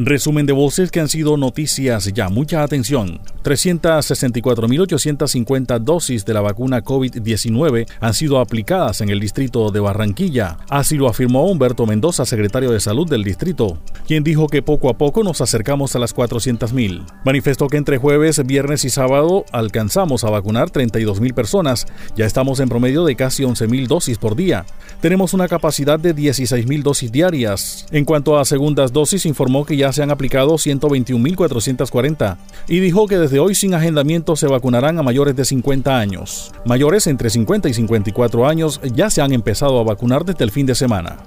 Resumen de voces que han sido noticias ya. Mucha atención. 364.850 dosis de la vacuna COVID-19 han sido aplicadas en el distrito de Barranquilla. Así lo afirmó Humberto Mendoza, secretario de Salud del distrito, quien dijo que poco a poco nos acercamos a las 400.000. Manifestó que entre jueves, viernes y sábado alcanzamos a vacunar 32.000 personas. Ya estamos en promedio de casi 11.000 dosis por día. Tenemos una capacidad de 16.000 dosis diarias. En cuanto a segundas dosis, informó que ya se han aplicado 121.440 y dijo que desde hoy sin agendamiento se vacunarán a mayores de 50 años. Mayores entre 50 y 54 años ya se han empezado a vacunar desde el fin de semana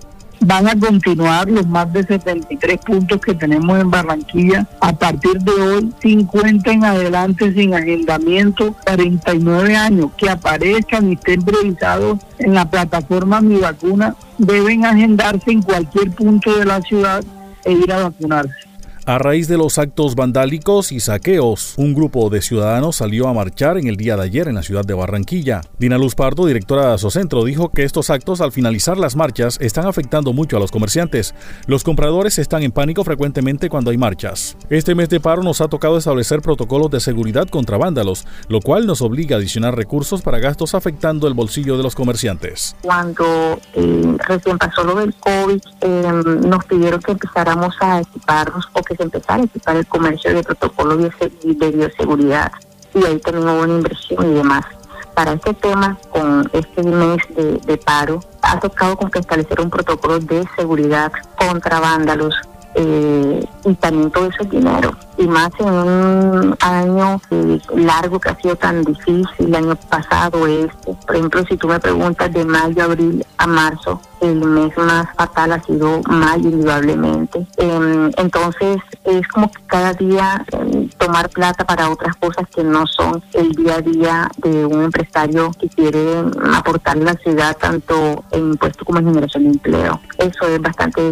van a continuar los más de 73 puntos que tenemos en Barranquilla. A partir de hoy, 50 en adelante sin agendamiento, 49 años que aparezcan y estén previsados en la plataforma Mi Vacuna, deben agendarse en cualquier punto de la ciudad e ir a vacunarse. A raíz de los actos vandálicos y saqueos, un grupo de ciudadanos salió a marchar en el día de ayer en la ciudad de Barranquilla. Dina Luz Pardo, directora de Asocentro, dijo que estos actos al finalizar las marchas están afectando mucho a los comerciantes. Los compradores están en pánico frecuentemente cuando hay marchas. Este mes de paro nos ha tocado establecer protocolos de seguridad contra vándalos, lo cual nos obliga a adicionar recursos para gastos afectando el bolsillo de los comerciantes. Cuando eh, recién pasó lo del COVID, eh, nos pidieron que empezáramos a equiparnos o que se empezara a equipar el comercio de protocolos de, bioseguridad y ahí también hubo una inversión y demás. Para este tema, con este mes de, paro, ha tocado con que establecer un protocolo de seguridad contra vándalos eh, y también todo ese dinero. Y más en un año eh, largo que ha sido tan difícil, el año pasado este. Por ejemplo, si tú me preguntas de mayo, abril a marzo, el mes más fatal ha sido mayo indudablemente. Em, entonces es como que cada día em, tomar plata para otras cosas que no son el día a día de un empresario que quiere aportarle a la ciudad tanto en impuestos como en generación de empleo. Eso es bastante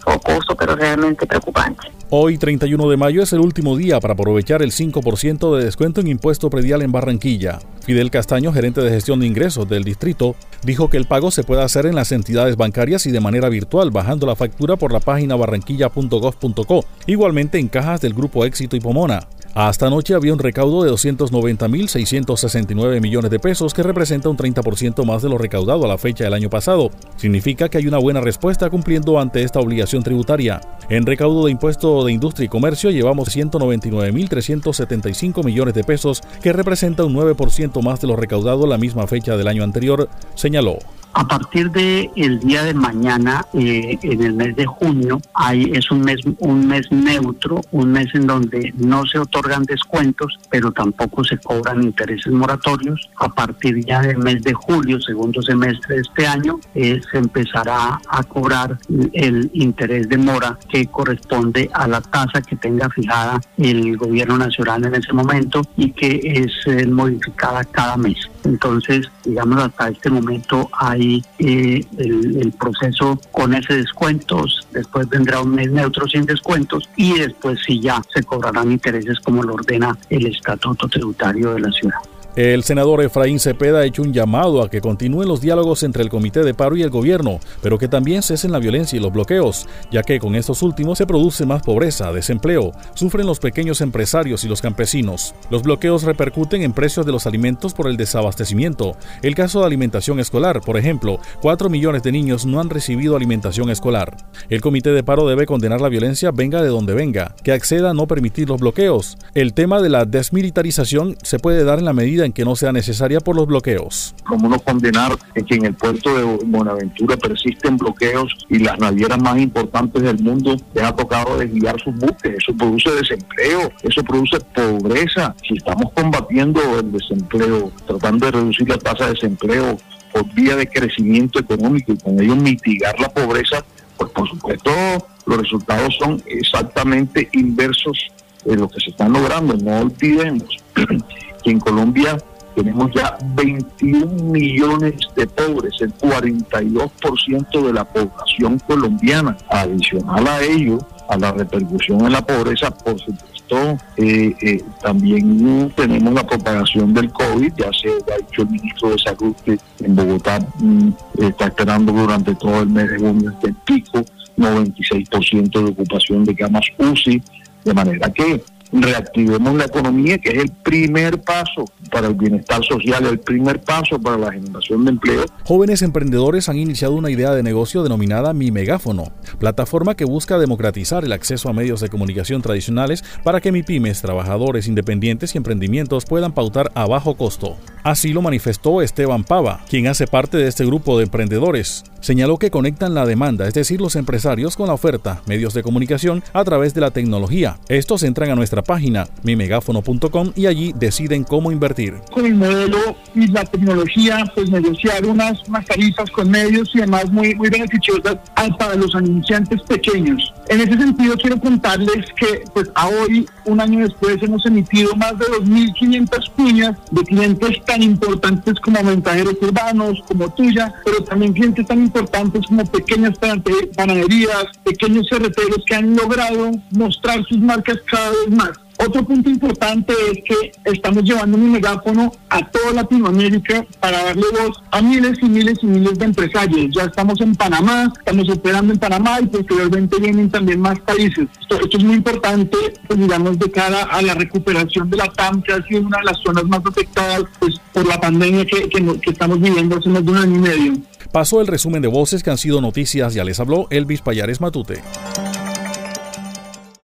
focoso, pero realmente preocupante. Hoy, 31 de mayo, es el último día para aprovechar el 5% de descuento en impuesto predial en Barranquilla. Fidel Castaño, gerente de gestión de ingresos del distrito, dijo que el pago se puede hacer en las entidades bancarias y de manera virtual, bajando la factura por la página barranquilla.gov.co, igualmente en cajas del Grupo Éxito y Pomona. Hasta anoche había un recaudo de 290.669 millones de pesos, que representa un 30% más de lo recaudado a la fecha del año pasado. Significa que hay una buena respuesta cumpliendo ante esta obligación tributaria. En recaudo de impuesto de industria y comercio llevamos 199.375 millones de pesos, que representa un 9% más de lo recaudado la misma fecha del año anterior, señaló. A partir de el día de mañana, eh, en el mes de junio, hay, es un mes, un mes neutro, un mes en donde no se otorgan descuentos, pero tampoco se cobran intereses moratorios. A partir ya del mes de julio, segundo semestre de este año, eh, se empezará a cobrar el interés de mora que corresponde a la tasa que tenga fijada el gobierno nacional en ese momento y que es eh, modificada cada mes. Entonces, digamos, hasta este momento hay eh, el, proceso con ese descuentos, después vendrá un mes neutro sin descuentos y después sí ya se cobrarán intereses como lo ordena el estatuto tributario de la ciudad. El senador Efraín Cepeda ha hecho un llamado a que continúen los diálogos entre el Comité de Paro y el gobierno, pero que también cesen la violencia y los bloqueos, ya que con estos últimos se produce más pobreza, desempleo, sufren los pequeños empresarios y los campesinos. Los bloqueos repercuten en precios de los alimentos por el desabastecimiento. El caso de alimentación escolar, por ejemplo, 4 millones de niños no han recibido alimentación escolar. El Comité de Paro debe condenar la violencia venga de donde venga, que acceda a no permitir los bloqueos. El tema de la desmilitarización se puede dar en la medida en que no sea necesaria por los bloqueos. Como no condenar que en el puerto de Buenaventura persisten bloqueos y las navieras más importantes del mundo les ha tocado desviar sus buques. Eso produce desempleo, eso produce pobreza. Si estamos combatiendo el desempleo, tratando de reducir la tasa de desempleo por vía de crecimiento económico y con ello mitigar la pobreza, pues por supuesto los resultados son exactamente inversos de lo que se están logrando. No olvidemos que en Colombia tenemos ya 21 millones de pobres, el 42% de la población colombiana. Adicional a ello, a la repercusión en la pobreza, por supuesto eh, eh, también tenemos la propagación del COVID, ya se ha dicho el ministro de Salud que en Bogotá mm, está esperando durante todo el mes de junio este pico, 96% de ocupación de camas UCI, de manera que reactivemos la economía, que es el primer paso para el bienestar social, el primer paso para la generación de empleo. Jóvenes emprendedores han iniciado una idea de negocio denominada Mi Megáfono, plataforma que busca democratizar el acceso a medios de comunicación tradicionales para que MIPIMES, trabajadores independientes y emprendimientos puedan pautar a bajo costo. Así lo manifestó Esteban Pava, quien hace parte de este grupo de emprendedores. Señaló que conectan la demanda, es decir, los empresarios con la oferta, medios de comunicación, a través de la tecnología. Estos entran a nuestra página mimegáfono.com y allí deciden cómo invertir. Con el modelo y la tecnología, pues negociar unas, unas tarifas con medios y demás muy, muy beneficiosas para los anunciantes pequeños. En ese sentido, quiero contarles que pues a hoy, un año después, hemos emitido más de 2.500 cuñas de clientes tan importantes como mensajeros urbanos, como tuya, pero también clientes tan importantes como pequeñas panaderías, pequeños cerreteros que han logrado mostrar sus marcas cada vez más. Otro punto importante es que estamos llevando un megáfono a toda Latinoamérica para darle voz a miles y miles y miles de empresarios. Ya estamos en Panamá, estamos operando en Panamá y posteriormente vienen también más países. Esto, es muy importante, pues, digamos, de cara a la recuperación de la TAM, que ha sido una de las zonas más afectadas pues, por la pandemia que estamos viviendo hace más de un año y medio. Pasó el resumen de voces que han sido noticias, ya les habló Elvis Payares Matute.